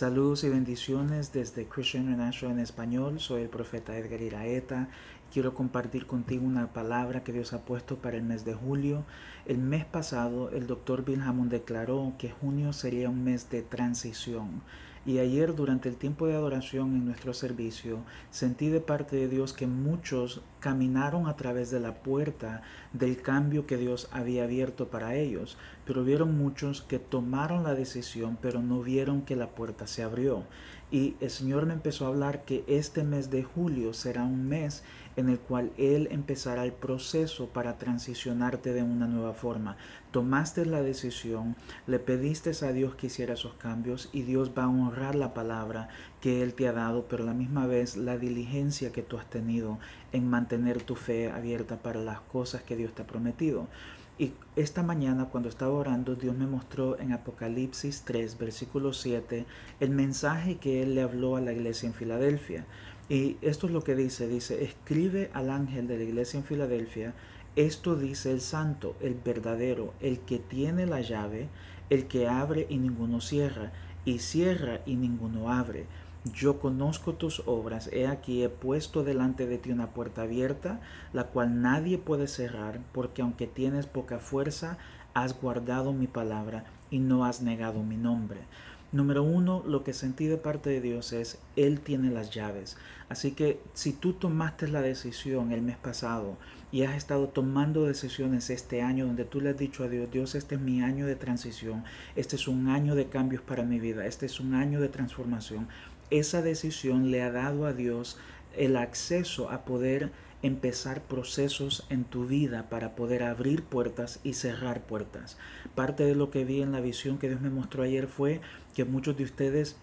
Saludos y bendiciones desde Christian International en español. Soy el profeta Edgar Iraeta. Quiero compartir contigo una palabra que Dios ha puesto para el mes de julio. El mes pasado, el doctor Bill Hammond declaró que junio sería un mes de transición. Y ayer durante el tiempo de adoración en nuestro servicio sentí de parte de Dios que muchos caminaron a través de la puerta del cambio que Dios había abierto para ellos, pero vieron muchos que tomaron la decisión pero no vieron que la puerta se abrió. Y el Señor me empezó a hablar que este mes de julio será un mes en el cual Él empezará el proceso para transicionarte de una nueva forma. Tomaste la decisión, le pediste a Dios que hiciera esos cambios y Dios va a honrar la palabra que Él te ha dado, pero la misma vez la diligencia que tú has tenido en mantener tu fe abierta para las cosas que Dios te ha prometido. Y esta mañana cuando estaba orando, Dios me mostró en Apocalipsis 3, versículo 7, el mensaje que Él le habló a la iglesia en Filadelfia. Y esto es lo que dice, dice, escribe al ángel de la iglesia en Filadelfia, esto dice el santo, el verdadero, el que tiene la llave, el que abre y ninguno cierra, y cierra y ninguno abre yo conozco tus obras, he aquí he puesto delante de ti una puerta abierta, la cual nadie puede cerrar, porque aunque tienes poca fuerza, has guardado mi palabra y no has negado mi nombre. Número uno, lo que sentí de parte de Dios es, Él tiene las llaves. Así que si tú tomaste la decisión el mes pasado y has estado tomando decisiones este año donde tú le has dicho a Dios, Dios, este es mi año de transición, este es un año de cambios para mi vida, este es un año de transformación, esa decisión le ha dado a Dios el acceso a poder empezar procesos en tu vida para poder abrir puertas y cerrar puertas. Parte de lo que vi en la visión que Dios me mostró ayer fue que muchos de ustedes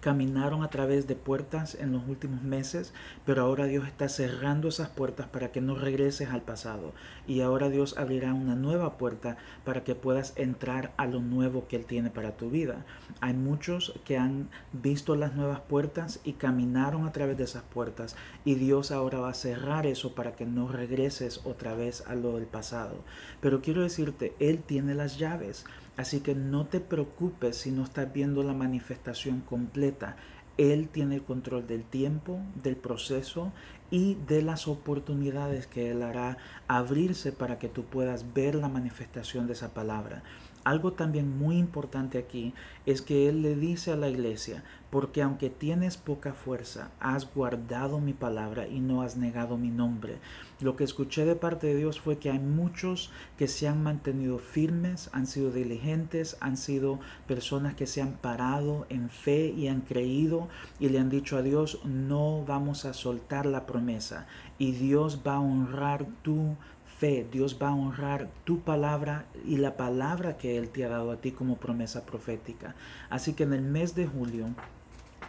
caminaron a través de puertas en los últimos meses, pero ahora Dios está cerrando esas puertas para que no regreses al pasado. Y ahora Dios abrirá una nueva puerta para que puedas entrar a lo nuevo que Él tiene para tu vida. Hay muchos que han visto las nuevas puertas y caminaron a través de esas puertas y Dios ahora va a cerrar eso para que no regreses otra vez a lo del pasado. Pero quiero decirte, Él tiene las llaves. Así que no te preocupes si no estás viendo la manifestación completa. Él tiene el control del tiempo, del proceso y de las oportunidades que Él hará abrirse para que tú puedas ver la manifestación de esa palabra. Algo también muy importante aquí es que Él le dice a la iglesia, porque aunque tienes poca fuerza, has guardado mi palabra y no has negado mi nombre. Lo que escuché de parte de Dios fue que hay muchos que se han mantenido firmes, han sido diligentes, han sido personas que se han parado en fe y han creído y le han dicho a Dios, no vamos a soltar la promesa y Dios va a honrar tu fe, Dios va a honrar tu palabra y la palabra que Él te ha dado a ti como promesa profética. Así que en el mes de julio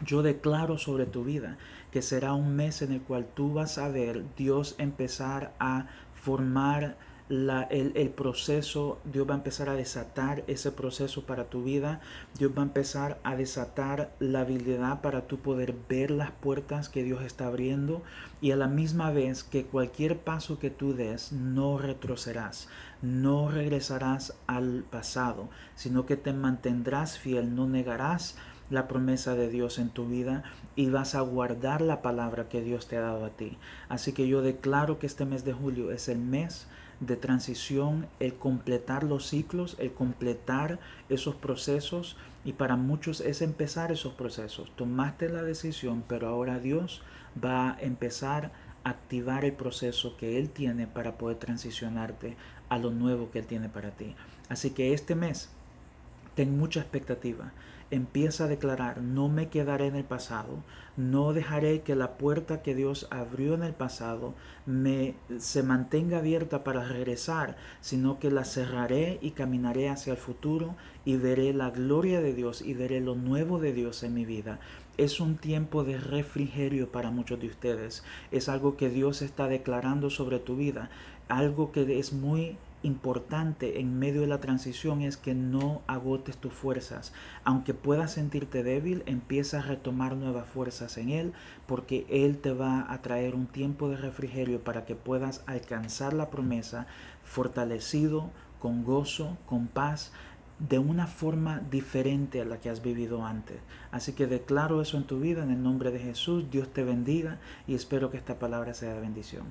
yo declaro sobre tu vida que será un mes en el cual tú vas a ver Dios empezar a formar el, proceso, Dios va a empezar a desatar ese proceso para tu vida, Dios va a empezar a desatar la habilidad para tú poder ver las puertas que Dios está abriendo. Y a la misma vez que cualquier paso que tú des no retrocederás, no regresarás al pasado, sino que te mantendrás fiel, no negarás la promesa de Dios en tu vida y vas a guardar la palabra que Dios te ha dado a ti. Así que yo declaro que este mes de julio es el mes de transición, el completar los ciclos, el completar esos procesos y para muchos es empezar esos procesos. Tomaste la decisión, pero ahora Dios va a empezar a activar el proceso que Él tiene para poder transicionarte a lo nuevo que Él tiene para ti. Así que este mes, ten mucha expectativa empieza a declarar, no me quedaré en el pasado, no dejaré que la puerta que Dios abrió en el pasado me se mantenga abierta para regresar, sino que la cerraré y caminaré hacia el futuro y veré la gloria de Dios y veré lo nuevo de Dios en mi vida. Es un tiempo de refrigerio para muchos de ustedes. Es algo que Dios está declarando sobre tu vida, algo que es muy importante en medio de la transición es que no agotes tus fuerzas. Aunque puedas sentirte débil, empieza a retomar nuevas fuerzas en Él porque Él te va a traer un tiempo de refrigerio para que puedas alcanzar la promesa fortalecido, con gozo, con paz de una forma diferente a la que has vivido antes. Así que declaro eso en tu vida en el nombre de Jesús. Dios te bendiga y espero que esta palabra sea de bendición.